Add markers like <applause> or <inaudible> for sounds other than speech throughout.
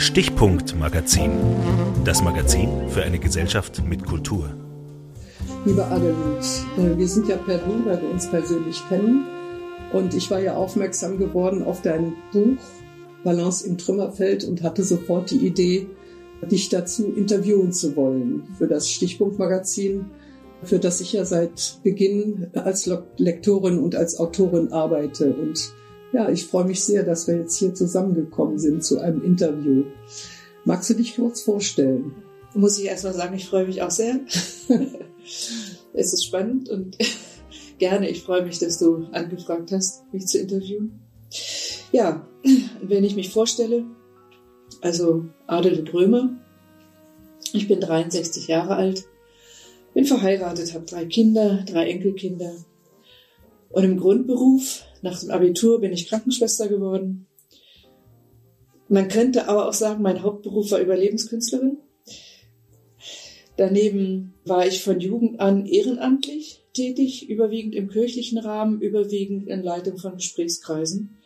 Stichpunkt Magazin. Das Magazin für eine Gesellschaft mit Kultur. Lieber Adelut, äh, wir sind ja per Du, weil wir uns persönlich kennen. Und ich war ja aufmerksam geworden auf dein Buch Balance im Trümmerfeld und hatte sofort die Idee, dich dazu interviewen zu wollen für das Stichpunktmagazin, für das ich ja seit Beginn als Lektorin und als Autorin arbeite. Und ja, ich freue mich sehr, dass wir jetzt hier zusammengekommen sind zu einem Interview. Magst du dich kurz vorstellen? Muss ich erstmal sagen, ich freue mich auch sehr. <laughs> es ist spannend und <laughs> gerne. Ich freue mich, dass du angefragt hast, mich zu interviewen. Ja, wenn ich mich vorstelle, also Adel Römer, ich bin 63 Jahre alt, bin verheiratet, habe drei Kinder, drei Enkelkinder und im Grundberuf nach dem Abitur bin ich Krankenschwester geworden. Man könnte aber auch sagen, mein Hauptberuf war Überlebenskünstlerin. Daneben war ich von Jugend an ehrenamtlich tätig, überwiegend im kirchlichen Rahmen, überwiegend in Leitung von Gesprächskreisen.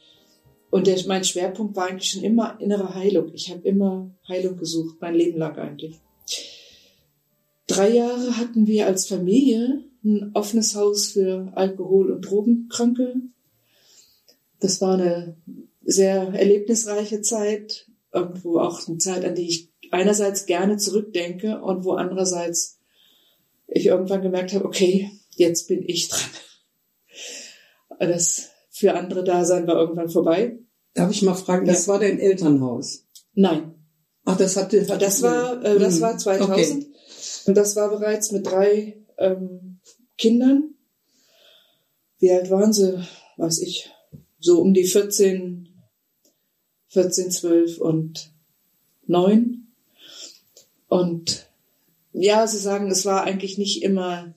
Und der, mein Schwerpunkt war eigentlich schon immer innere Heilung. Ich habe immer Heilung gesucht, mein Leben lang eigentlich. Drei Jahre hatten wir als Familie ein offenes Haus für Alkohol- und Drogenkranke das war eine sehr erlebnisreiche Zeit, irgendwo auch eine Zeit, an die ich einerseits gerne zurückdenke und wo andererseits ich irgendwann gemerkt habe, okay, jetzt bin ich dran. Das für andere Dasein war irgendwann vorbei. Darf ich mal fragen, das ja. war dein Elternhaus? Nein. Ach, das hatte, hatte das war äh, das war 2000 okay. und das war bereits mit drei ähm, Kindern. Wie alt waren sie? Weiß ich so um die 14, 14, 12 und 9. Und ja, sie sagen, es war eigentlich nicht immer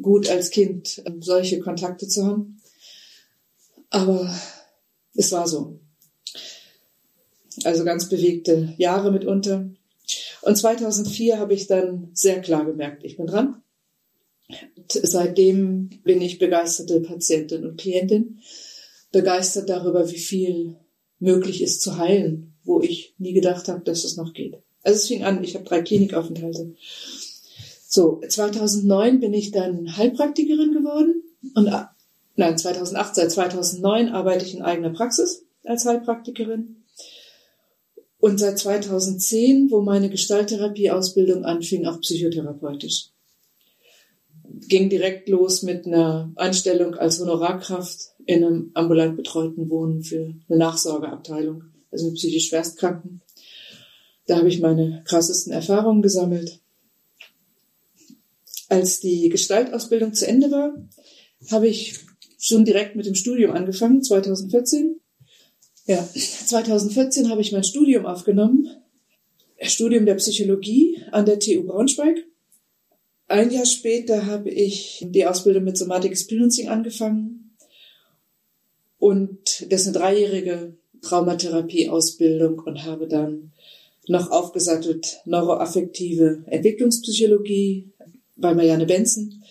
gut als Kind ähm, solche Kontakte zu haben. Aber es war so. Also ganz bewegte Jahre mitunter. Und 2004 habe ich dann sehr klar gemerkt, ich bin dran. Seitdem bin ich begeisterte Patientin und Klientin begeistert darüber, wie viel möglich ist zu heilen, wo ich nie gedacht habe, dass es noch geht. Also es fing an, ich habe drei Klinikaufenthalte. So, 2009 bin ich dann Heilpraktikerin geworden und äh, nein, 2008, seit 2009 arbeite ich in eigener Praxis als Heilpraktikerin. Und seit 2010, wo meine Gestalttherapieausbildung anfing, auch psychotherapeutisch. Ging direkt los mit einer Anstellung als Honorarkraft in einem ambulant betreuten Wohnen für eine Nachsorgeabteilung, also mit psychisch Schwerstkranken. Da habe ich meine krassesten Erfahrungen gesammelt. Als die Gestaltausbildung zu Ende war, habe ich schon direkt mit dem Studium angefangen, 2014. Ja, 2014 habe ich mein Studium aufgenommen, Studium der Psychologie an der TU Braunschweig. Ein Jahr später habe ich die Ausbildung mit Somatic Experiencing angefangen und das ist eine dreijährige Traumatherapie-Ausbildung und habe dann noch aufgesattelt neuroaffektive Entwicklungspsychologie bei Marianne Benson,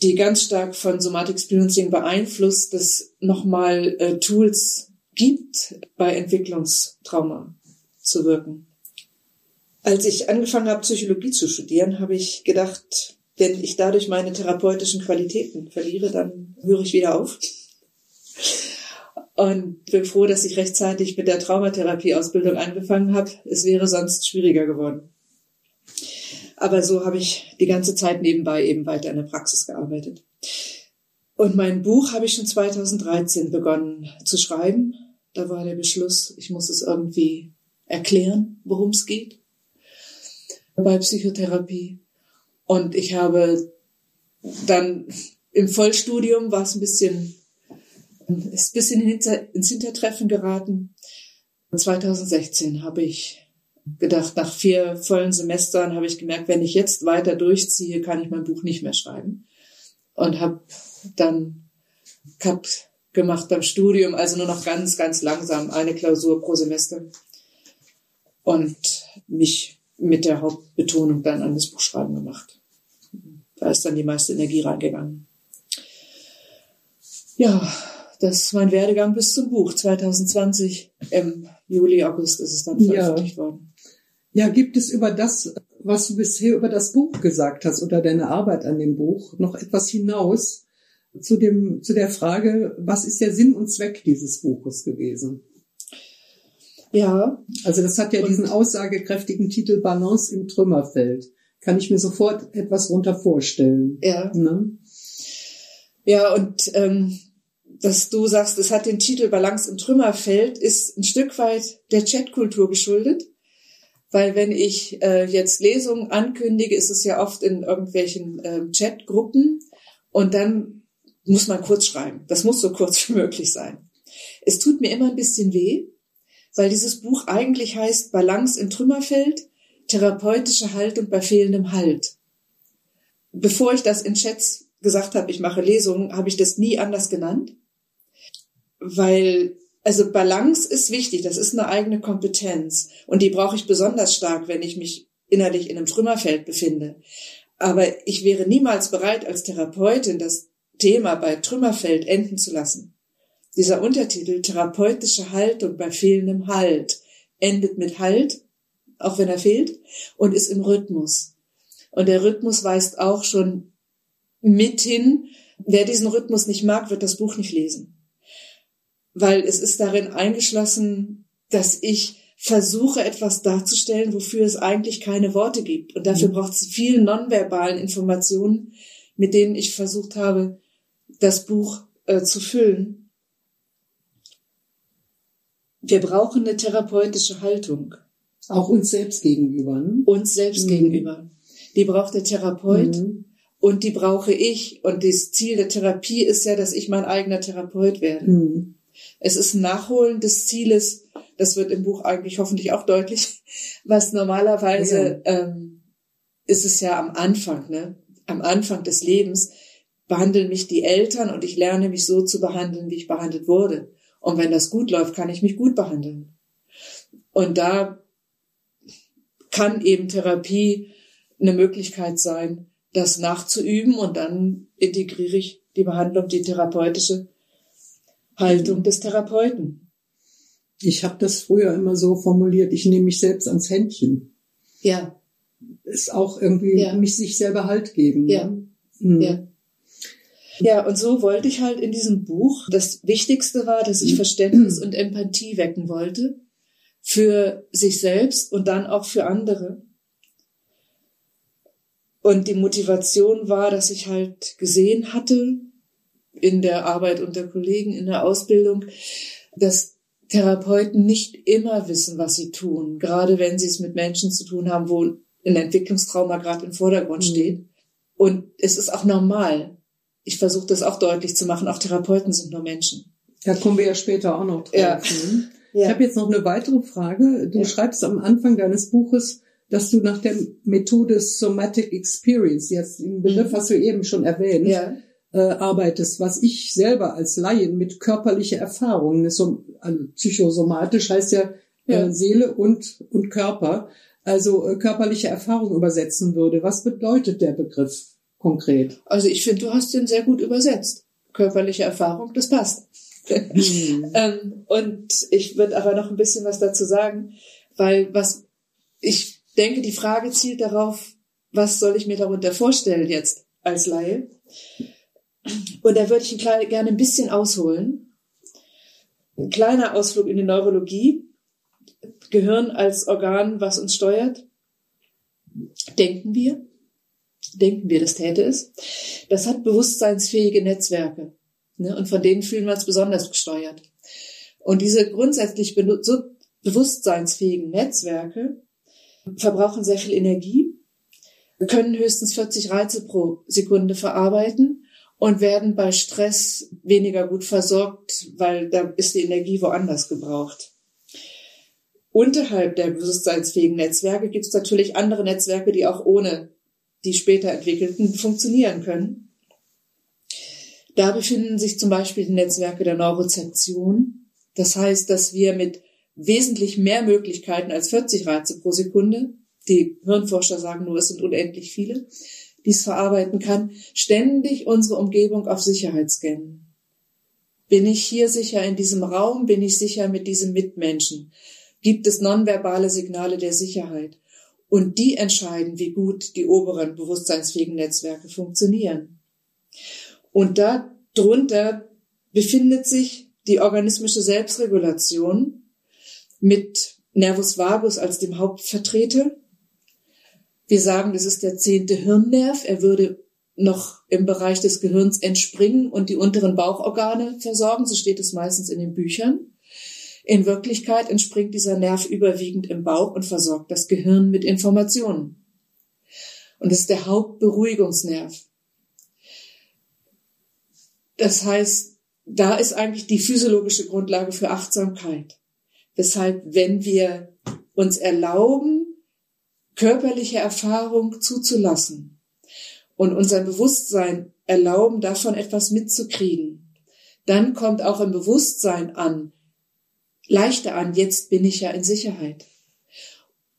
die ganz stark von Somatic Experiencing beeinflusst, dass nochmal äh, Tools gibt, bei Entwicklungstrauma zu wirken. Als ich angefangen habe, Psychologie zu studieren, habe ich gedacht, wenn ich dadurch meine therapeutischen Qualitäten verliere, dann höre ich wieder auf. Und bin froh, dass ich rechtzeitig mit der Traumatherapieausbildung angefangen habe. Es wäre sonst schwieriger geworden. Aber so habe ich die ganze Zeit nebenbei eben weiter in der Praxis gearbeitet. Und mein Buch habe ich schon 2013 begonnen zu schreiben. Da war der Beschluss, ich muss es irgendwie erklären, worum es geht bei Psychotherapie. Und ich habe dann im Vollstudium war es ein bisschen ist ein bisschen ins Hintertreffen geraten. 2016 habe ich gedacht, nach vier vollen Semestern habe ich gemerkt, wenn ich jetzt weiter durchziehe, kann ich mein Buch nicht mehr schreiben. Und habe dann Cut gemacht beim Studium, also nur noch ganz, ganz langsam eine Klausur pro Semester. Und mich mit der Hauptbetonung dann an das Buchschreiben gemacht. Da ist dann die meiste Energie reingegangen. Ja, das ist mein Werdegang bis zum Buch. 2020 im Juli, August ist es dann veröffentlicht ja. worden. Ja, gibt es über das, was du bisher über das Buch gesagt hast oder deine Arbeit an dem Buch, noch etwas hinaus zu dem, zu der Frage, was ist der Sinn und Zweck dieses Buches gewesen? Ja. Also das hat ja und diesen aussagekräftigen Titel Balance im Trümmerfeld. Kann ich mir sofort etwas runter vorstellen. Ja. Ne? Ja, und ähm, dass du sagst, es hat den Titel Balance im Trümmerfeld, ist ein Stück weit der Chatkultur geschuldet. Weil wenn ich äh, jetzt Lesungen ankündige, ist es ja oft in irgendwelchen äh, Chatgruppen und dann muss man kurz schreiben. Das muss so kurz <laughs> wie möglich sein. Es tut mir immer ein bisschen weh, weil dieses Buch eigentlich heißt Balance im Trümmerfeld, therapeutische Haltung bei fehlendem Halt. Bevor ich das in Chats gesagt habe, ich mache Lesungen, habe ich das nie anders genannt, weil also Balance ist wichtig, das ist eine eigene Kompetenz und die brauche ich besonders stark, wenn ich mich innerlich in einem Trümmerfeld befinde. Aber ich wäre niemals bereit, als Therapeutin das Thema bei Trümmerfeld enden zu lassen. Dieser Untertitel Therapeutische Haltung bei fehlendem Halt endet mit Halt, auch wenn er fehlt, und ist im Rhythmus. Und der Rhythmus weist auch schon mit hin, wer diesen Rhythmus nicht mag, wird das Buch nicht lesen. Weil es ist darin eingeschlossen, dass ich versuche, etwas darzustellen, wofür es eigentlich keine Worte gibt. Und dafür mhm. braucht es viele nonverbalen Informationen, mit denen ich versucht habe, das Buch äh, zu füllen wir brauchen eine therapeutische Haltung. Auch uns selbst gegenüber. Ne? Uns selbst mhm. gegenüber. Die braucht der Therapeut mhm. und die brauche ich. Und das Ziel der Therapie ist ja, dass ich mein eigener Therapeut werde. Mhm. Es ist ein Nachholen des Zieles, das wird im Buch eigentlich hoffentlich auch deutlich, <laughs> was normalerweise ja. ähm, ist es ja am Anfang, ne? am Anfang des Lebens behandeln mich die Eltern und ich lerne mich so zu behandeln, wie ich behandelt wurde. Und wenn das gut läuft, kann ich mich gut behandeln. Und da kann eben Therapie eine Möglichkeit sein, das nachzuüben und dann integriere ich die Behandlung, die therapeutische Haltung des Therapeuten. Ich habe das früher immer so formuliert, ich nehme mich selbst ans Händchen. Ja. Ist auch irgendwie ja. mich sich selber Halt geben. Ja. Ne? Mhm. ja. Ja, und so wollte ich halt in diesem Buch, das Wichtigste war, dass ich Verständnis und Empathie wecken wollte für sich selbst und dann auch für andere. Und die Motivation war, dass ich halt gesehen hatte in der Arbeit unter Kollegen, in der Ausbildung, dass Therapeuten nicht immer wissen, was sie tun, gerade wenn sie es mit Menschen zu tun haben, wo ein Entwicklungstrauma gerade im Vordergrund mhm. steht. Und es ist auch normal, ich versuche das auch deutlich zu machen, auch Therapeuten sind nur Menschen. Da kommen wir ja später auch noch drauf. Ja. Ne? Ja. Ich habe jetzt noch eine weitere Frage. Du ja. schreibst am Anfang deines Buches, dass du nach der Methode Somatic Experience, jetzt den Begriff mhm. hast du eben schon erwähnt, ja. äh, arbeitest, was ich selber als Laien mit körperlicher Erfahrung, also psychosomatisch heißt ja, äh, Seele und, und Körper, also äh, körperliche Erfahrung übersetzen würde. Was bedeutet der Begriff? Konkret? Also ich finde, du hast den sehr gut übersetzt. Körperliche Erfahrung, das passt. Mhm. <laughs> ähm, und ich würde aber noch ein bisschen was dazu sagen, weil was ich denke, die Frage zielt darauf, was soll ich mir darunter vorstellen jetzt als Laie? Und da würde ich ein gerne ein bisschen ausholen. Ein kleiner Ausflug in die Neurologie. Gehirn als Organ, was uns steuert. Denken wir denken wir, das täte es. Das hat bewusstseinsfähige Netzwerke. Ne? Und von denen fühlen wir uns besonders gesteuert. Und diese grundsätzlich so bewusstseinsfähigen Netzwerke verbrauchen sehr viel Energie, können höchstens 40 Reize pro Sekunde verarbeiten und werden bei Stress weniger gut versorgt, weil da ist die Energie woanders gebraucht. Unterhalb der bewusstseinsfähigen Netzwerke gibt es natürlich andere Netzwerke, die auch ohne die später entwickelten, <laughs> funktionieren können. Da befinden sich zum Beispiel die Netzwerke der Neurozeption. Das heißt, dass wir mit wesentlich mehr Möglichkeiten als 40 Reize pro Sekunde, die Hirnforscher sagen nur, es sind unendlich viele, dies verarbeiten kann, ständig unsere Umgebung auf Sicherheit scannen. Bin ich hier sicher in diesem Raum? Bin ich sicher mit diesem Mitmenschen? Gibt es nonverbale Signale der Sicherheit? Und die entscheiden, wie gut die oberen bewusstseinsfähigen Netzwerke funktionieren. Und da drunter befindet sich die organismische Selbstregulation mit Nervus vagus als dem Hauptvertreter. Wir sagen, das ist der zehnte Hirnnerv. Er würde noch im Bereich des Gehirns entspringen und die unteren Bauchorgane versorgen. So steht es meistens in den Büchern. In Wirklichkeit entspringt dieser Nerv überwiegend im Bauch und versorgt das Gehirn mit Informationen. Und es ist der Hauptberuhigungsnerv. Das heißt, da ist eigentlich die physiologische Grundlage für Achtsamkeit. Weshalb, wenn wir uns erlauben, körperliche Erfahrung zuzulassen und unser Bewusstsein erlauben, davon etwas mitzukriegen, dann kommt auch im Bewusstsein an, leichter an, jetzt bin ich ja in Sicherheit.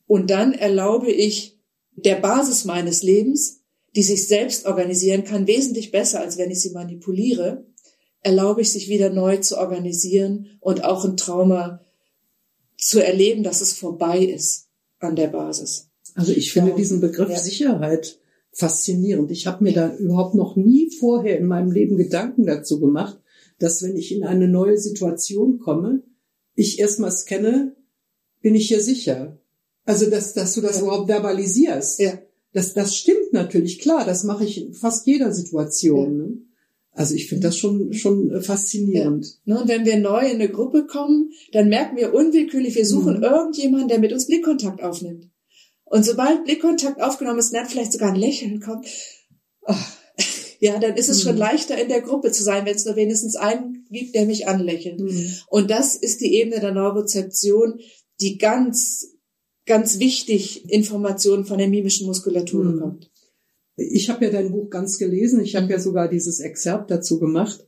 Und dann erlaube ich der Basis meines Lebens, die sich selbst organisieren kann, wesentlich besser, als wenn ich sie manipuliere, erlaube ich sich wieder neu zu organisieren und auch ein Trauma zu erleben, dass es vorbei ist an der Basis. Also ich finde diesen Begriff ja. Sicherheit faszinierend. Ich habe mir da überhaupt noch nie vorher in meinem Leben Gedanken dazu gemacht, dass wenn ich in eine neue Situation komme, ich erstmal scanne, bin ich hier sicher. Also dass, dass du das ja. überhaupt verbalisierst. Ja. Das, das stimmt natürlich, klar, das mache ich in fast jeder Situation. Ja. Ne? Also ich finde das schon, schon äh, faszinierend. Ja. Ne, und wenn wir neu in eine Gruppe kommen, dann merken wir unwillkürlich, wir suchen mhm. irgendjemanden, der mit uns Blickkontakt aufnimmt. Und sobald Blickkontakt aufgenommen ist, dann vielleicht sogar ein Lächeln kommt, oh, ja, dann ist es mhm. schon leichter in der Gruppe zu sein, wenn es nur wenigstens einen gibt, der mich anlächelt. Mhm. Und das ist die Ebene der Neurozeption, die ganz, ganz wichtig Informationen von der mimischen Muskulatur mhm. bekommt. Ich habe ja dein Buch ganz gelesen. Ich habe ja sogar dieses Exzerpt dazu gemacht.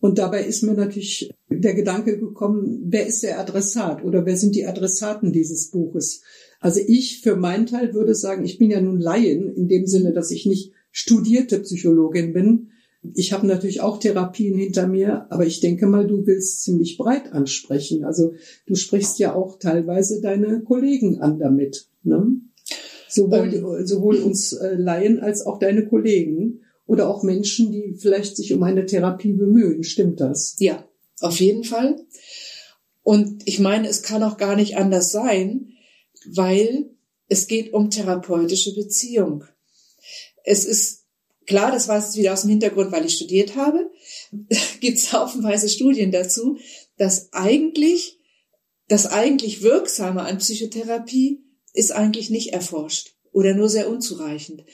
Und dabei ist mir natürlich der Gedanke gekommen, wer ist der Adressat oder wer sind die Adressaten dieses Buches? Also ich für meinen Teil würde sagen, ich bin ja nun Laien in dem Sinne, dass ich nicht studierte Psychologin bin. Ich habe natürlich auch Therapien hinter mir, aber ich denke mal, du willst ziemlich breit ansprechen. Also du sprichst ja auch teilweise deine Kollegen an damit. Ne? Sowohl, ähm. sowohl uns äh, Laien als auch deine Kollegen oder auch Menschen, die vielleicht sich um eine Therapie bemühen. Stimmt das? Ja, auf jeden Fall. Und ich meine, es kann auch gar nicht anders sein, weil es geht um therapeutische Beziehung. Es ist klar, das weiß ich wieder aus dem Hintergrund, weil ich studiert habe, <laughs> gibt es haufenweise Studien dazu, dass eigentlich das eigentlich Wirksame an Psychotherapie ist eigentlich nicht erforscht oder nur sehr unzureichend.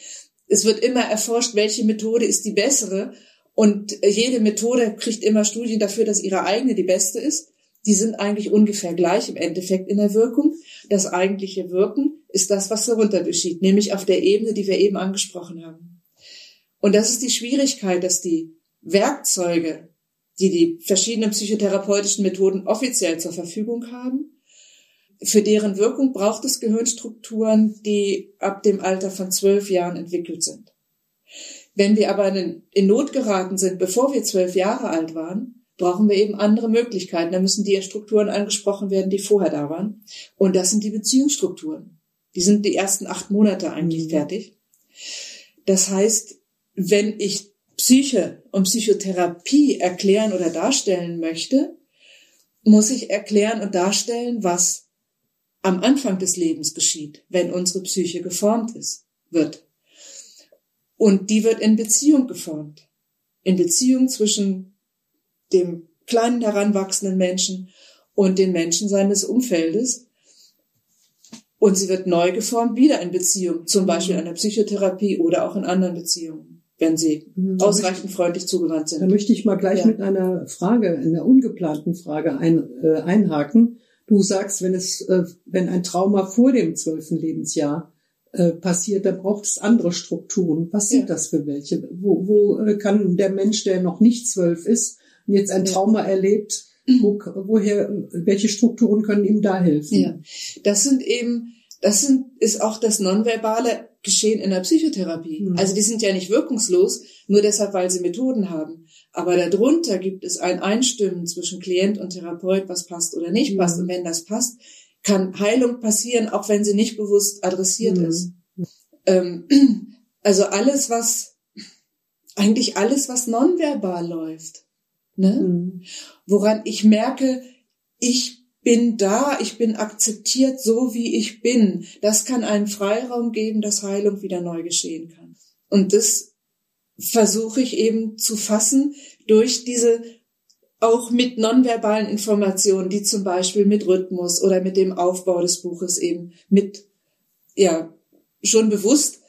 Es wird immer erforscht, welche Methode ist die bessere und jede Methode kriegt immer Studien dafür, dass ihre eigene die beste ist. Die sind eigentlich ungefähr gleich im Endeffekt in der Wirkung. Das eigentliche Wirken ist das, was darunter geschieht, nämlich auf der Ebene, die wir eben angesprochen haben. Und das ist die Schwierigkeit, dass die Werkzeuge, die die verschiedenen psychotherapeutischen Methoden offiziell zur Verfügung haben, für deren Wirkung braucht es Gehirnstrukturen, die ab dem Alter von zwölf Jahren entwickelt sind. Wenn wir aber in Not geraten sind, bevor wir zwölf Jahre alt waren, brauchen wir eben andere Möglichkeiten. Da müssen die Strukturen angesprochen werden, die vorher da waren. Und das sind die Beziehungsstrukturen. Die sind die ersten acht Monate eigentlich mhm. fertig. Das heißt, wenn ich Psyche und Psychotherapie erklären oder darstellen möchte, muss ich erklären und darstellen, was am Anfang des Lebens geschieht, wenn unsere Psyche geformt ist, wird. Und die wird in Beziehung geformt. In Beziehung zwischen dem kleinen heranwachsenden Menschen und den Menschen seines Umfeldes. Und sie wird neu geformt, wieder in Beziehung, zum Beispiel in der Psychotherapie oder auch in anderen Beziehungen, wenn sie mhm. ausreichend freundlich zugewandt sind. Da möchte ich mal gleich ja. mit einer Frage, einer ungeplanten Frage ein, äh, einhaken. Du sagst, wenn es, äh, wenn ein Trauma vor dem zwölften Lebensjahr äh, passiert, da braucht es andere Strukturen. Was sind ja. das für welche? Wo, wo äh, kann der Mensch, der noch nicht zwölf ist jetzt ein Trauma erlebt, wo, woher, welche Strukturen können ihm da helfen? Ja, das sind eben, das sind, ist auch das Nonverbale geschehen in der Psychotherapie. Mhm. Also die sind ja nicht wirkungslos, nur deshalb, weil sie Methoden haben. Aber darunter gibt es ein Einstimmen zwischen Klient und Therapeut, was passt oder nicht Mhm. passt. Und wenn das passt, kann Heilung passieren, auch wenn sie nicht bewusst adressiert Mhm. ist. Ähm, <clears throat> also alles, was, eigentlich alles, was nonverbal läuft. Ne? Mhm. woran ich merke, ich bin da, ich bin akzeptiert so, wie ich bin. Das kann einen Freiraum geben, dass Heilung wieder neu geschehen kann. Und das versuche ich eben zu fassen durch diese auch mit nonverbalen Informationen, die zum Beispiel mit Rhythmus oder mit dem Aufbau des Buches eben mit, ja, schon bewusst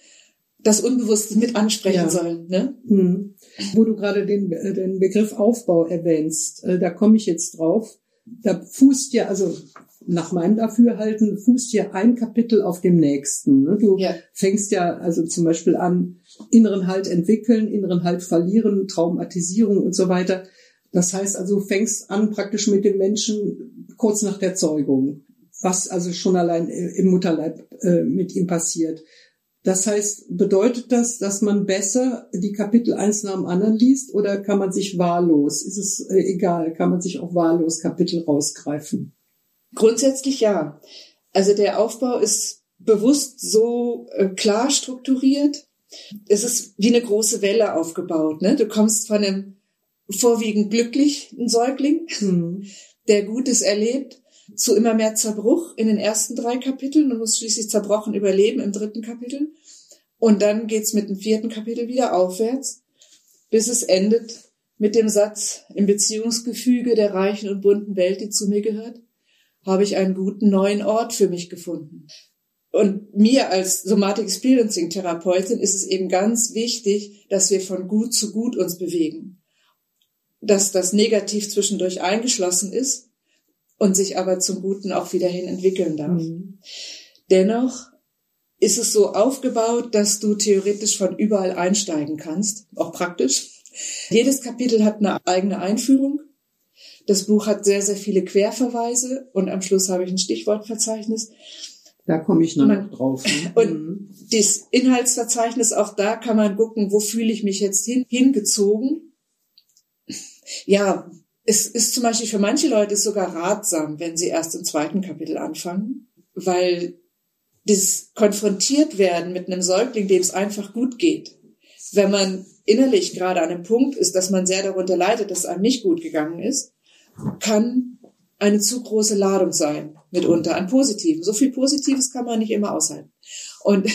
das Unbewusste mit ansprechen Ja. sollen. Ne? Hm. Wo du gerade den, äh, den Begriff Aufbau erwähnst, äh, da komme ich jetzt drauf. Da fußt ja, also nach meinem Dafürhalten, fußt ja ein Kapitel auf dem nächsten. ne? Du Ja. fängst ja also zum Beispiel an, inneren Halt entwickeln, inneren Halt verlieren, Traumatisierung und so weiter. Das heißt also, du fängst an praktisch mit dem Menschen kurz nach der Zeugung, was also schon allein äh, im Mutterleib äh, mit ihm passiert. Das heißt, bedeutet das, dass man besser die Kapitel eins nach dem anderen liest oder kann man sich wahllos, ist es äh, egal, kann man sich auch wahllos Kapitel rausgreifen? Grundsätzlich ja. Also der Aufbau ist bewusst so äh, klar strukturiert. Es ist wie eine große Welle aufgebaut. Ne? Du kommst von einem vorwiegend glücklichen Säugling, Hm. der Gutes erlebt, zu immer mehr Zerbruch in den ersten drei Kapiteln und muss schließlich zerbrochen überleben im dritten Kapitel. Und dann geht's mit dem vierten Kapitel wieder aufwärts, bis es endet mit dem Satz, im Beziehungsgefüge der reichen und bunten Welt, die zu mir gehört, habe ich einen guten neuen Ort für mich gefunden. Und mir als Somatic Experiencing Therapeutin ist es eben ganz wichtig, dass wir von gut zu gut uns bewegen. Dass das Negativ zwischendurch eingeschlossen ist und sich aber zum Guten auch wieder hin entwickeln darf. Hm. Dennoch ist es so aufgebaut, dass du theoretisch von überall einsteigen kannst, auch praktisch. Jedes Kapitel hat eine eigene Einführung. Das Buch hat sehr, sehr viele Querverweise und am Schluss habe ich ein Stichwortverzeichnis. Da komme ich noch Man- drauf. ne? <laughs> Und Hm. das Inhaltsverzeichnis, auch da kann man gucken, wo fühle ich mich jetzt hin, hingezogen. Ja, es ist zum Beispiel für manche Leute sogar ratsam, wenn sie erst im zweiten Kapitel anfangen, weil das konfrontiert werden mit einem Säugling, dem es einfach gut geht. Wenn man innerlich gerade an einem Punkt ist, dass man sehr darunter leidet, dass es einem nicht gut gegangen ist, kann eine zu große Ladung sein, mitunter an Positiven. So viel Positives kann man nicht immer aushalten. Und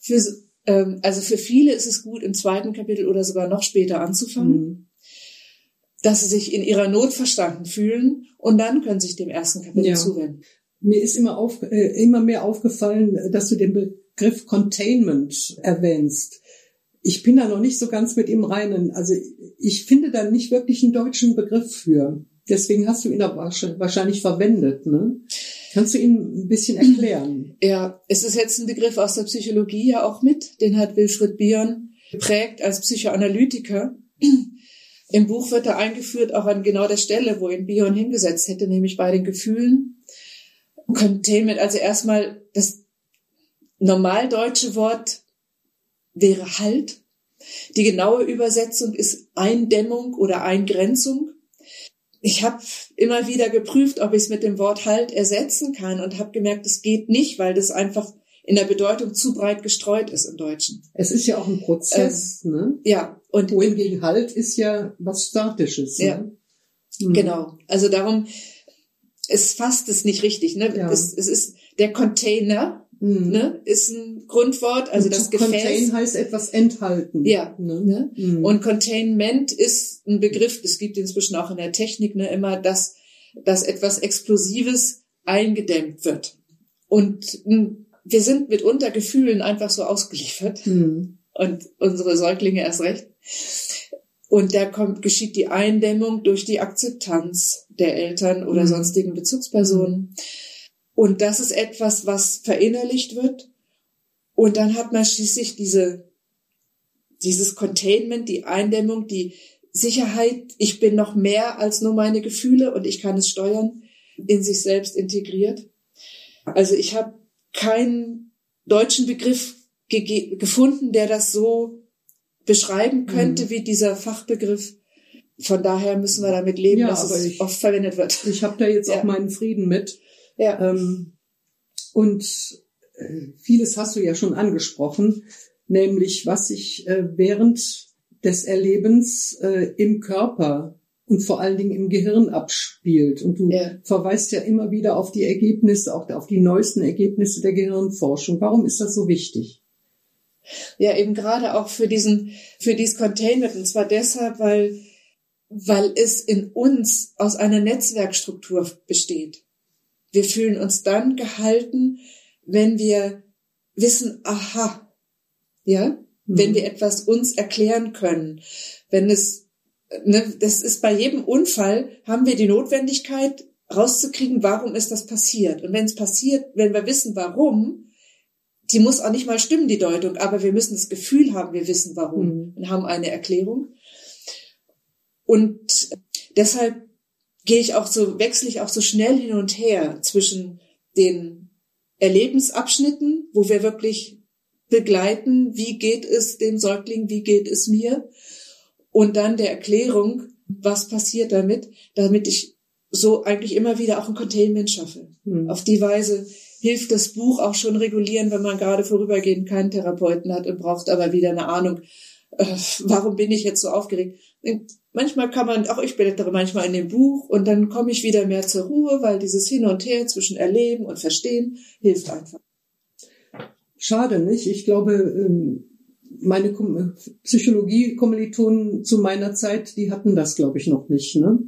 für, ähm, also für viele ist es gut, im zweiten Kapitel oder sogar noch später anzufangen, Hm. Dass sie sich in ihrer Not verstanden fühlen und dann können sie sich dem ersten Kapitel Ja. zuwenden. Mir ist immer, auf, äh, immer mehr aufgefallen, dass du den Begriff Containment erwähnst. Ich bin da noch nicht so ganz mit im Reinen. Also ich finde da nicht wirklich einen deutschen Begriff für. Deswegen hast du ihn aber wahrsch- wahrscheinlich verwendet. Ne? Kannst du ihn ein bisschen erklären? <clears throat> Ja, es ist jetzt ein Begriff aus der Psychologie ja auch mit. Den hat Wilfried Bion geprägt als Psychoanalytiker. Im Buch wird er eingeführt, auch an genau der Stelle, wo ihn Bion hingesetzt hätte, nämlich bei den Gefühlen. Containment, also erstmal das normaldeutsche Wort wäre Halt. Die genaue Übersetzung ist Eindämmung oder Eingrenzung. Ich habe immer wieder geprüft, ob ich es mit dem Wort Halt ersetzen kann und habe gemerkt, es geht nicht, weil das einfach in der Bedeutung zu breit gestreut ist im Deutschen. Es ist ja auch ein Prozess. ne? Ja, und Wohingegen Halt ist ja was Statisches. Ja. Ne? Mhm. genau. Also darum, es fasst es nicht richtig. Ne? Ja. Es, es ist der Container, Mhm. ne, ist ein Grundwort, also Und das to Contain Gefäß. heißt etwas enthalten. Ja. Ne? Mhm. Und Containment ist ein Begriff, es gibt inzwischen auch in der Technik ne, immer, dass, dass etwas Explosives eingedämmt wird. Und mh, wir sind mitunter Gefühlen einfach so ausgeliefert Mhm. und unsere Säuglinge erst recht. Und da kommt, geschieht die Eindämmung durch die Akzeptanz der Eltern oder Mhm. sonstigen Bezugspersonen. Und das ist etwas, was verinnerlicht wird. Und dann hat man schließlich diese, dieses Containment, die Eindämmung, die Sicherheit, ich bin noch mehr als nur meine Gefühle und ich kann es steuern, in sich selbst integriert. Also ich habe keinen deutschen Begriff gefunden, der das so beschreiben könnte, mhm. wie dieser Fachbegriff. Von daher müssen wir damit leben, ja, dass es ich, oft verwendet wird. Ich habe da jetzt ja. auch meinen Frieden mit. Ja. Ähm, und äh, vieles hast du ja schon angesprochen, nämlich was sich äh, während des Erlebens äh, im Körper und vor allen Dingen im Gehirn abspielt. Und du ja. verweist ja immer wieder auf die Ergebnisse, auch auf die neuesten Ergebnisse der Gehirnforschung. Warum ist das so wichtig? Ja, eben gerade auch für diesen, für dieses Containment. Und zwar deshalb, weil, weil es in uns aus einer Netzwerkstruktur besteht. Wir fühlen uns dann gehalten, wenn wir wissen, aha, ja, mhm. wenn wir etwas uns erklären können, wenn es, ne, das ist bei jedem Unfall, haben wir die Notwendigkeit, rauszukriegen, warum ist das passiert. Und wenn es passiert, wenn wir wissen, warum, die muss auch nicht mal stimmen, die Deutung, aber wir müssen das Gefühl haben, wir wissen warum mhm. und haben eine Erklärung. Und deshalb gehe ich auch so, wechsle ich auch so schnell hin und her zwischen den Erlebensabschnitten, wo wir wirklich begleiten, wie geht es dem Säugling, wie geht es mir, und dann der Erklärung, was passiert damit, damit ich so eigentlich immer wieder auch ein Containment schaffe. Mhm. Auf die Weise hilft das Buch auch schon regulieren, wenn man gerade vorübergehend keinen Therapeuten hat und braucht aber wieder eine Ahnung, äh, warum bin ich jetzt so aufgeregt. Manchmal kann man, auch ich blättere manchmal in dem Buch und dann komme ich wieder mehr zur Ruhe, weil dieses Hin und Her zwischen Erleben und Verstehen hilft einfach. Schade, nicht? Ich glaube, ähm, meine Psychologie-Kommilitonen zu meiner Zeit, die hatten das, glaube ich, noch nicht. Ne?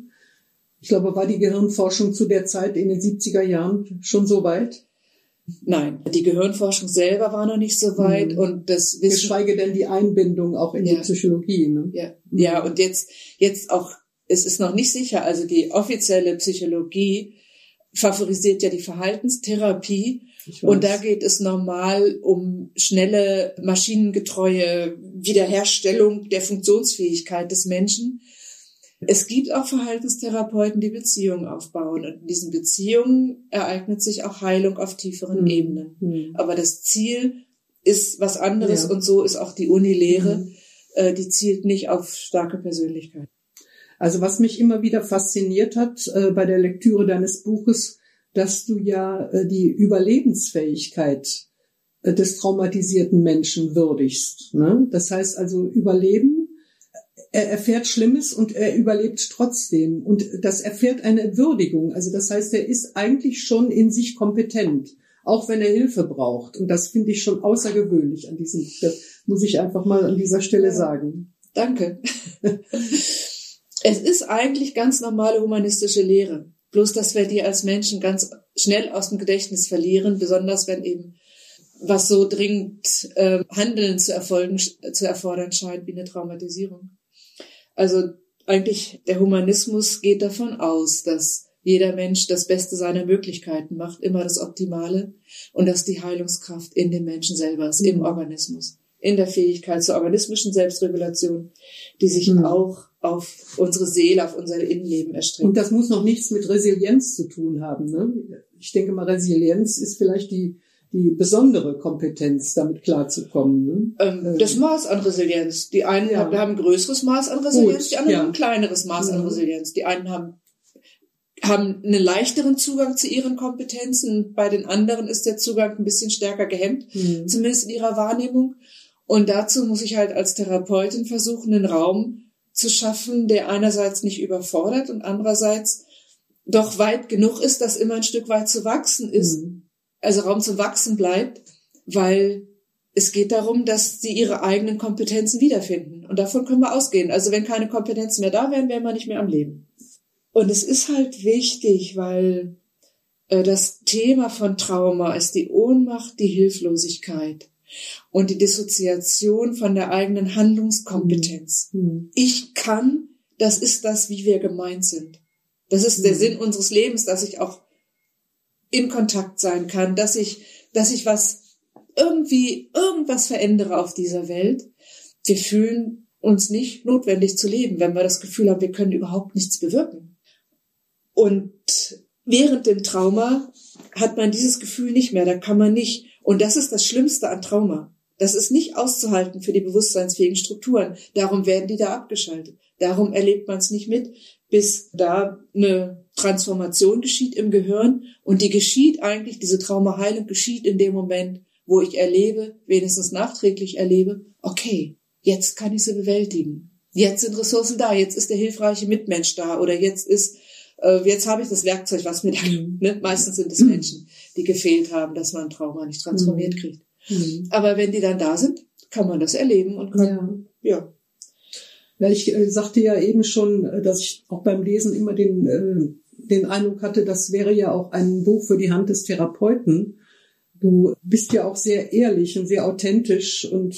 Ich glaube, war die Gehirnforschung zu der Zeit in den 70er Jahren schon so weit? Nein, die Gehirnforschung selber war noch nicht so weit mhm. und das Wissen. Geschweige denn die Einbindung auch in ja. die Psychologie. Ne? Ja, mhm. ja, und jetzt, jetzt auch, es ist noch nicht sicher, also die offizielle Psychologie favorisiert ja die Verhaltenstherapie und da geht es normal um schnelle, maschinengetreue Wiederherstellung der Funktionsfähigkeit des Menschen. Es gibt auch Verhaltenstherapeuten, die Beziehungen aufbauen. Und in diesen Beziehungen ereignet sich auch Heilung auf tieferen mhm. Ebenen. Mhm. Aber das Ziel ist was anderes ja. und so ist auch die Unilehre. Mhm. Äh, die zielt nicht auf starke Persönlichkeit. Also was mich immer wieder fasziniert hat äh, bei der Lektüre deines Buches, dass du ja äh, die Überlebensfähigkeit äh, des traumatisierten Menschen würdigst. Ne? Das heißt also Überleben er erfährt Schlimmes und er überlebt trotzdem. Und das erfährt eine Würdigung. Also das heißt, er ist eigentlich schon in sich kompetent, auch wenn er Hilfe braucht. Und das finde ich schon außergewöhnlich an diesem, muss ich einfach mal an dieser Stelle sagen. Danke. es ist eigentlich ganz normale humanistische Lehre. Bloß, dass wir die als Menschen ganz schnell aus dem Gedächtnis verlieren, besonders wenn eben was so dringend äh, Handeln zu erfolgen, zu erfordern scheint wie eine Traumatisierung. Also eigentlich der Humanismus geht davon aus, dass jeder Mensch das Beste seiner Möglichkeiten macht, immer das Optimale und dass die Heilungskraft in dem Menschen selber ist, mhm. im Organismus, in der Fähigkeit zur organismischen Selbstregulation, die sich mhm. auch auf unsere Seele, auf unser Innenleben erstreckt. Und das muss noch nichts mit Resilienz zu tun haben. Ne? Ich denke mal, Resilienz ist vielleicht die die besondere Kompetenz, damit klarzukommen. Ne? Ähm, ähm, das Maß an Resilienz. Die einen ja. haben, haben ein größeres Maß an Resilienz, Gut, die anderen ja. haben ein kleineres Maß ja. an Resilienz. Die einen haben haben einen leichteren Zugang zu ihren Kompetenzen. Bei den anderen ist der Zugang ein bisschen stärker gehemmt, mhm. zumindest in ihrer Wahrnehmung. Und dazu muss ich halt als Therapeutin versuchen, einen Raum zu schaffen, der einerseits nicht überfordert und andererseits doch weit genug ist, dass immer ein Stück weit zu wachsen ist. Mhm also Raum zum Wachsen bleibt, weil es geht darum, dass sie ihre eigenen Kompetenzen wiederfinden. Und davon können wir ausgehen. Also wenn keine Kompetenzen mehr da wären, wären wir nicht mehr am Leben. Und es ist halt wichtig, weil äh, das Thema von Trauma ist die Ohnmacht, die Hilflosigkeit und die Dissoziation von der eigenen Handlungskompetenz. Mhm. Ich kann, das ist das, wie wir gemeint sind. Das ist mhm. der Sinn unseres Lebens, dass ich auch in Kontakt sein kann, dass ich, dass ich was irgendwie, irgendwas verändere auf dieser Welt. Wir fühlen uns nicht notwendig zu leben, wenn wir das Gefühl haben, wir können überhaupt nichts bewirken. Und während dem Trauma hat man dieses Gefühl nicht mehr, da kann man nicht. Und das ist das Schlimmste an Trauma. Das ist nicht auszuhalten für die bewusstseinsfähigen Strukturen. Darum werden die da abgeschaltet. Darum erlebt man es nicht mit, bis da eine Transformation geschieht im Gehirn. Und die geschieht eigentlich, diese Traumaheilung geschieht in dem Moment, wo ich erlebe, wenigstens nachträglich erlebe, okay, jetzt kann ich sie bewältigen. Jetzt sind Ressourcen da, jetzt ist der hilfreiche Mitmensch da oder jetzt ist, äh, jetzt habe ich das Werkzeug, was mir da, mhm. ne? meistens sind es mhm. Menschen, die gefehlt haben, dass man Trauma nicht transformiert mhm. kriegt. Mhm. Aber wenn die dann da sind, kann man das erleben und kann, ja. ja. Ja, ich äh, sagte ja eben schon, äh, dass ich auch beim Lesen immer den, äh, den Eindruck hatte, das wäre ja auch ein Buch für die Hand des Therapeuten. Du bist ja auch sehr ehrlich und sehr authentisch und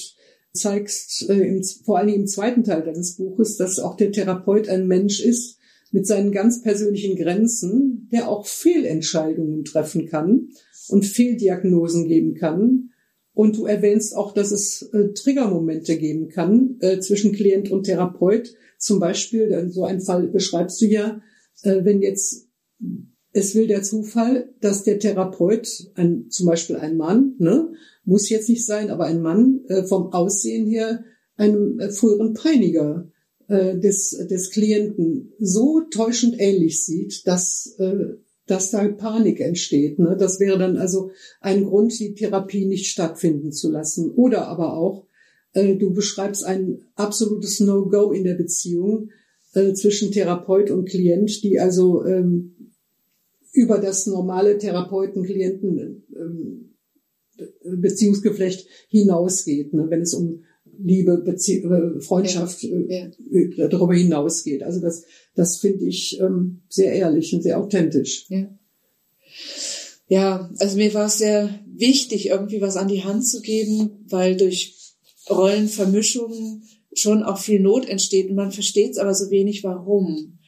zeigst äh, im, vor allem im zweiten Teil deines Buches, dass auch der Therapeut ein Mensch ist mit seinen ganz persönlichen Grenzen, der auch Fehlentscheidungen treffen kann und Fehldiagnosen geben kann. Und du erwähnst auch, dass es äh, Triggermomente geben kann äh, zwischen Klient und Therapeut. Zum Beispiel, so einen Fall beschreibst du ja, äh, wenn jetzt es will der Zufall, dass der Therapeut, ein, zum Beispiel ein Mann, ne, muss jetzt nicht sein, aber ein Mann äh, vom Aussehen her einem früheren Peiniger äh, des, des Klienten so täuschend ähnlich sieht, dass, äh, dass da Panik entsteht. Ne? Das wäre dann also ein Grund, die Therapie nicht stattfinden zu lassen. Oder aber auch, äh, du beschreibst ein absolutes No-Go in der Beziehung äh, zwischen Therapeut und Klient, die also ähm, über das normale Therapeuten-Klienten-Beziehungsgeflecht ähm, hinausgeht, ne, wenn es um Liebe, Bezie äh, Freundschaft ja, ja. Äh, darüber hinausgeht. Also das, das finde ich ähm, sehr ehrlich und sehr authentisch. Ja. ja, also mir war es sehr wichtig, irgendwie was an die Hand zu geben, weil durch Rollenvermischungen schon auch viel Not entsteht und man versteht es aber so wenig, warum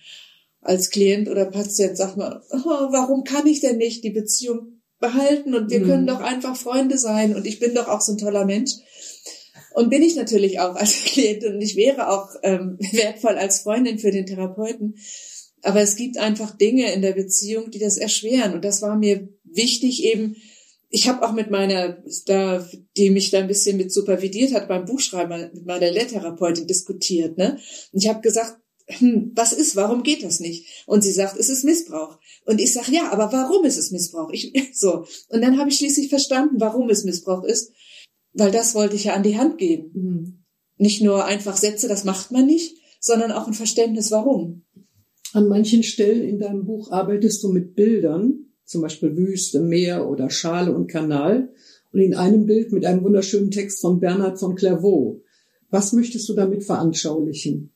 als Klient oder Patient sagt man, oh, warum kann ich denn nicht die Beziehung behalten und wir mhm. können doch einfach Freunde sein und ich bin doch auch so ein toller Mensch. Und bin ich natürlich auch als <laughs> Klientin und ich wäre auch ähm, <laughs> wertvoll als Freundin für den Therapeuten. Aber es gibt einfach Dinge in der Beziehung, die das erschweren. Und das war mir wichtig eben. Ich habe auch mit meiner, da, die mich da ein bisschen mit supervidiert hat beim Buchschreiben, mit meiner Lehrtherapeutin diskutiert. Ne? Und ich habe gesagt, hm, was ist, warum geht das nicht? Und sie sagt, es ist Missbrauch. Und ich sage, ja, aber warum ist es Missbrauch? Ich, <laughs> so. Und dann habe ich schließlich verstanden, warum es Missbrauch ist, weil das wollte ich ja an die Hand geben. Mhm. Nicht nur einfach Sätze, das macht man nicht, sondern auch ein Verständnis, warum. An manchen Stellen in deinem Buch arbeitest du mit Bildern, zum Beispiel Wüste, Meer oder Schale und Kanal. Und in einem Bild mit einem wunderschönen Text von Bernhard von Clairvaux. Was möchtest du damit veranschaulichen?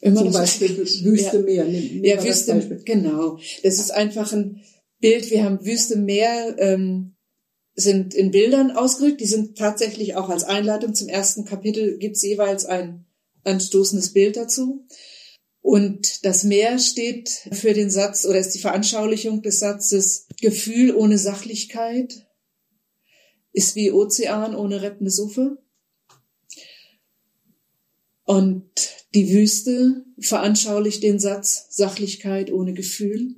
Immer Zum Beispiel Wüste ja. Meer. Nimm, ja, Wüste, genau. Das ist einfach ein Bild. Wir haben Wüste Meer, ähm, sind in Bildern ausgedrückt. Die sind tatsächlich auch als Einleitung zum ersten Kapitel gibt's jeweils ein anstoßendes Bild dazu. Und das Meer steht für den Satz oder ist die Veranschaulichung des Satzes Gefühl ohne Sachlichkeit ist wie Ozean ohne rettende Suppe. Und die Wüste veranschaulicht den Satz, Sachlichkeit ohne Gefühl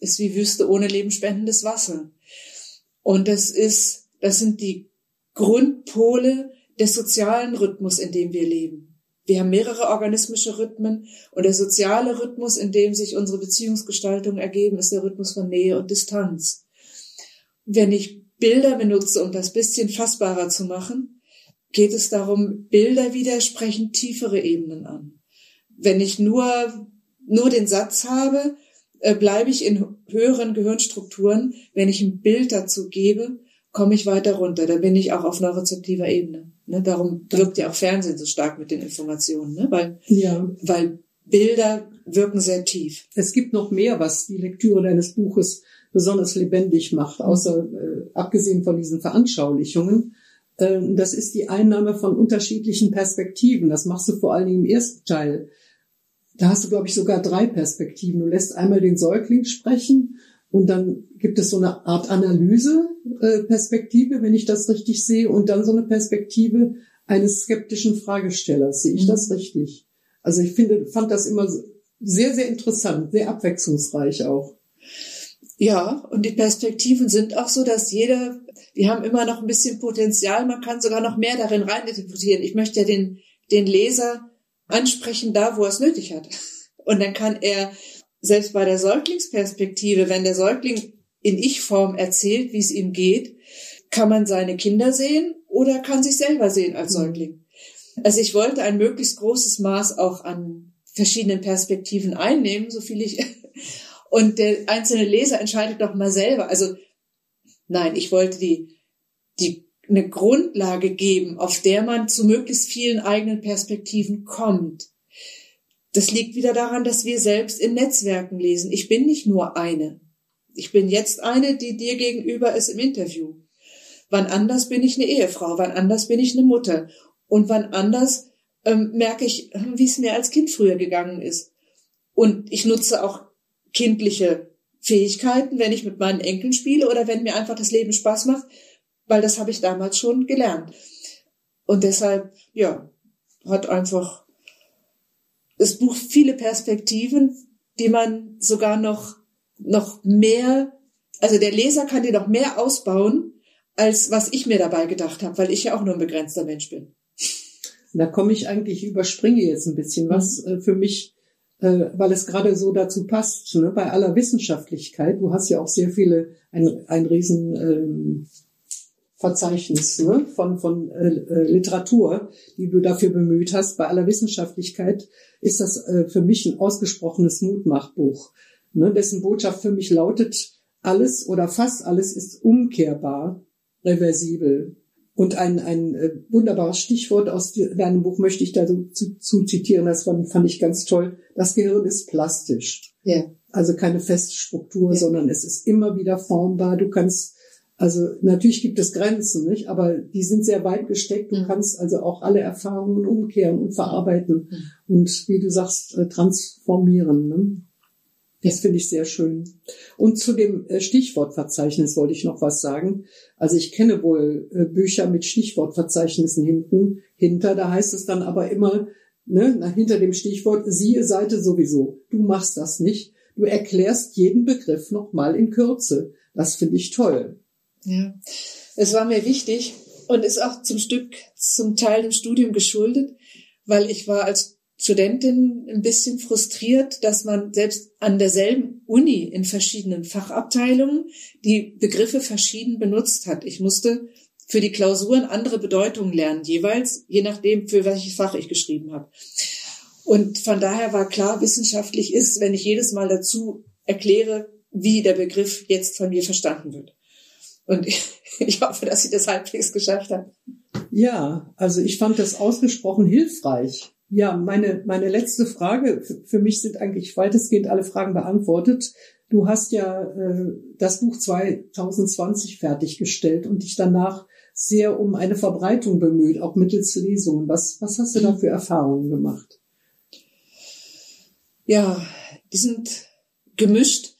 ist wie Wüste ohne lebensspendendes Wasser. Und das ist, das sind die Grundpole des sozialen Rhythmus, in dem wir leben. Wir haben mehrere organismische Rhythmen und der soziale Rhythmus, in dem sich unsere Beziehungsgestaltung ergeben, ist der Rhythmus von Nähe und Distanz. Wenn ich Bilder benutze, um das bisschen fassbarer zu machen, geht es darum, Bilder widersprechen tiefere Ebenen an. Wenn ich nur, nur den Satz habe, bleibe ich in höheren Gehirnstrukturen. Wenn ich ein Bild dazu gebe, komme ich weiter runter. Da bin ich auch auf neurozeptiver Ebene. Ne? Darum wirkt ja auch Fernsehen so stark mit den Informationen, ne? weil, ja. weil Bilder wirken sehr tief. Es gibt noch mehr, was die Lektüre deines Buches besonders lebendig macht, außer äh, abgesehen von diesen Veranschaulichungen. Ähm, das ist die Einnahme von unterschiedlichen Perspektiven. Das machst du vor allen Dingen im ersten Teil. Da hast du, glaube ich, sogar drei Perspektiven. Du lässt einmal den Säugling sprechen und dann gibt es so eine Art Analyse-Perspektive, wenn ich das richtig sehe, und dann so eine Perspektive eines skeptischen Fragestellers. Sehe ich mhm. das richtig? Also ich finde, fand das immer sehr, sehr interessant, sehr abwechslungsreich auch. Ja, und die Perspektiven sind auch so, dass jeder die haben immer noch ein bisschen Potenzial. Man kann sogar noch mehr darin reininterpretieren. Ich möchte ja den, den Leser ansprechen da, wo er es nötig hat. Und dann kann er selbst bei der Säuglingsperspektive, wenn der Säugling in Ich-Form erzählt, wie es ihm geht, kann man seine Kinder sehen oder kann sich selber sehen als mhm. Säugling. Also ich wollte ein möglichst großes Maß auch an verschiedenen Perspektiven einnehmen, so viel ich. <laughs> Und der einzelne Leser entscheidet doch mal selber. Also nein, ich wollte die, die eine Grundlage geben, auf der man zu möglichst vielen eigenen Perspektiven kommt. Das liegt wieder daran, dass wir selbst in Netzwerken lesen. Ich bin nicht nur eine. Ich bin jetzt eine, die dir gegenüber ist im Interview. Wann anders bin ich eine Ehefrau, wann anders bin ich eine Mutter und wann anders ähm, merke ich, wie es mir als Kind früher gegangen ist. Und ich nutze auch kindliche Fähigkeiten, wenn ich mit meinen Enkeln spiele oder wenn mir einfach das Leben Spaß macht, weil das habe ich damals schon gelernt. Und deshalb, ja, hat einfach das Buch viele Perspektiven, die man sogar noch, noch mehr, also der Leser kann die noch mehr ausbauen, als was ich mir dabei gedacht habe, weil ich ja auch nur ein begrenzter Mensch bin. Da komme ich eigentlich, überspringe jetzt ein bisschen was mhm. äh, für mich, äh, weil es gerade so dazu passt, ne? bei aller Wissenschaftlichkeit. Du hast ja auch sehr viele, ein, ein riesen ähm, Verzeichnis ne? von, von äh, äh, Literatur, die du dafür bemüht hast. Bei aller Wissenschaftlichkeit ist das äh, für mich ein ausgesprochenes Mutmachbuch, ne? dessen Botschaft für mich lautet, alles oder fast alles ist umkehrbar, reversibel. Und ein, ein äh, wunderbares Stichwort aus deinem Buch möchte ich da so zu, zu zitieren, das fand, fand ich ganz toll. Das Gehirn ist plastisch. Ja. Also keine feste Struktur, ja. sondern es ist immer wieder formbar. Du kannst, also natürlich gibt es Grenzen, nicht? Aber die sind sehr weit gesteckt. Du mhm. kannst also auch alle Erfahrungen umkehren und verarbeiten mhm. und wie du sagst, äh, transformieren. Ne? Das finde ich sehr schön. Und zu dem äh, Stichwortverzeichnis wollte ich noch was sagen. Also ich kenne wohl äh, Bücher mit Stichwortverzeichnissen hinten, hinter. Da heißt es dann aber immer, ne, hinter dem Stichwort, siehe Seite sowieso. Du machst das nicht. Du erklärst jeden Begriff nochmal in Kürze. Das finde ich toll. Ja, es war mir wichtig und ist auch zum Stück, zum Teil dem Studium geschuldet, weil ich war als Studentin ein bisschen frustriert, dass man selbst an derselben Uni in verschiedenen Fachabteilungen die Begriffe verschieden benutzt hat. Ich musste für die Klausuren andere Bedeutungen lernen, jeweils, je nachdem, für welches Fach ich geschrieben habe. Und von daher war klar, wissenschaftlich ist, wenn ich jedes Mal dazu erkläre, wie der Begriff jetzt von mir verstanden wird. Und ich, <laughs> ich hoffe, dass ich das halbwegs geschafft habe. Ja, also ich fand das ausgesprochen hilfreich. Ja, meine, meine letzte Frage, für mich sind eigentlich weitestgehend alle Fragen beantwortet. Du hast ja äh, das Buch 2020 fertiggestellt und dich danach sehr um eine Verbreitung bemüht, auch mittels Lesungen. Was, was hast du da für Erfahrungen gemacht? Ja, die sind gemischt.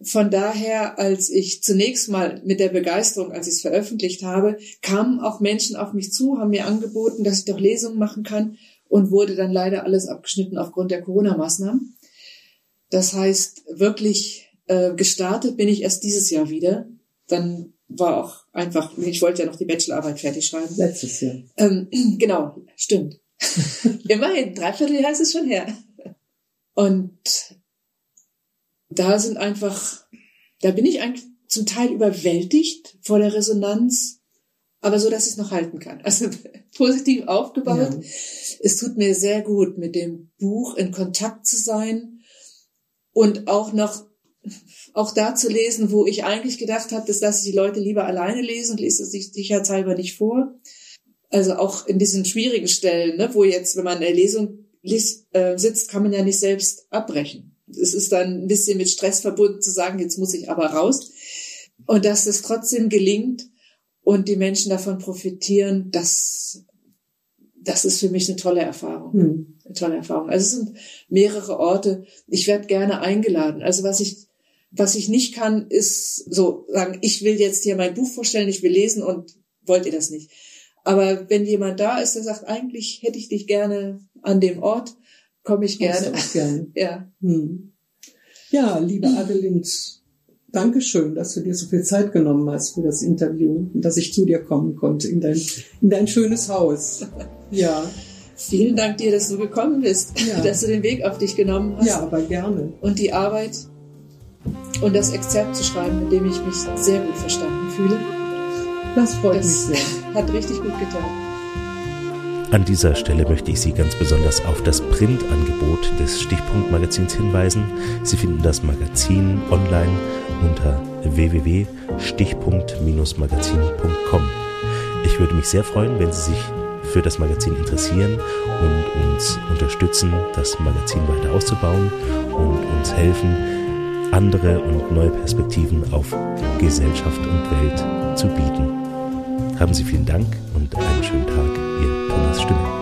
Von daher, als ich zunächst mal mit der Begeisterung, als ich es veröffentlicht habe, kamen auch Menschen auf mich zu, haben mir angeboten, dass ich doch Lesungen machen kann und wurde dann leider alles abgeschnitten aufgrund der Corona-Maßnahmen. Das heißt, wirklich äh, gestartet bin ich erst dieses Jahr wieder. Dann war auch einfach, ich wollte ja noch die Bachelorarbeit fertig schreiben. Letztes Jahr. Ähm, <clears throat> genau, stimmt. <laughs> Immerhin, dreiviertel Jahr ist es schon her. Und da sind einfach, da bin ich eigentlich zum Teil überwältigt vor der Resonanz aber so, dass ich es noch halten kann. Also <laughs> positiv aufgebaut. Ja. Es tut mir sehr gut, mit dem Buch in Kontakt zu sein und auch noch auch da zu lesen, wo ich eigentlich gedacht habe, das lasse ich die Leute lieber alleine lesen und lese es sich sicherheitshalber nicht vor. Also auch in diesen schwierigen Stellen, ne, wo jetzt, wenn man in der Lesung liest, äh, sitzt, kann man ja nicht selbst abbrechen. Es ist dann ein bisschen mit Stress verbunden zu sagen, jetzt muss ich aber raus. Und dass das trotzdem gelingt, und die Menschen davon profitieren, das, das ist für mich eine tolle Erfahrung. Hm. Eine tolle Erfahrung. Also es sind mehrere Orte. Ich werde gerne eingeladen. Also was ich, was ich nicht kann, ist so sagen, ich will jetzt hier mein Buch vorstellen, ich will lesen und wollt ihr das nicht. Aber wenn jemand da ist, der sagt, eigentlich hätte ich dich gerne an dem Ort, komme ich gerne. Gerne. <laughs> ja. Hm. Ja, liebe Adelind, Dankeschön, dass du dir so viel Zeit genommen hast für das Interview und dass ich zu dir kommen konnte in dein, in dein schönes Haus. Ja. Vielen Dank dir, dass du gekommen bist, ja. dass du den Weg auf dich genommen hast. Ja, aber gerne. Und die Arbeit und das Exzerpt zu schreiben, mit dem ich mich sehr gut verstanden fühle. Das freut das mich sehr. <laughs> Hat richtig gut getan. An dieser Stelle möchte ich Sie ganz besonders auf das Printangebot des Stichpunkt-Magazins hinweisen. Sie finden das Magazin online unter www.stichpunkt-magazin.com. Ich würde mich sehr freuen, wenn Sie sich für das Magazin interessieren und uns unterstützen, das Magazin weiter auszubauen und uns helfen, andere und neue Perspektiven auf Gesellschaft und Welt zu bieten. Haben Sie vielen Dank Stimme.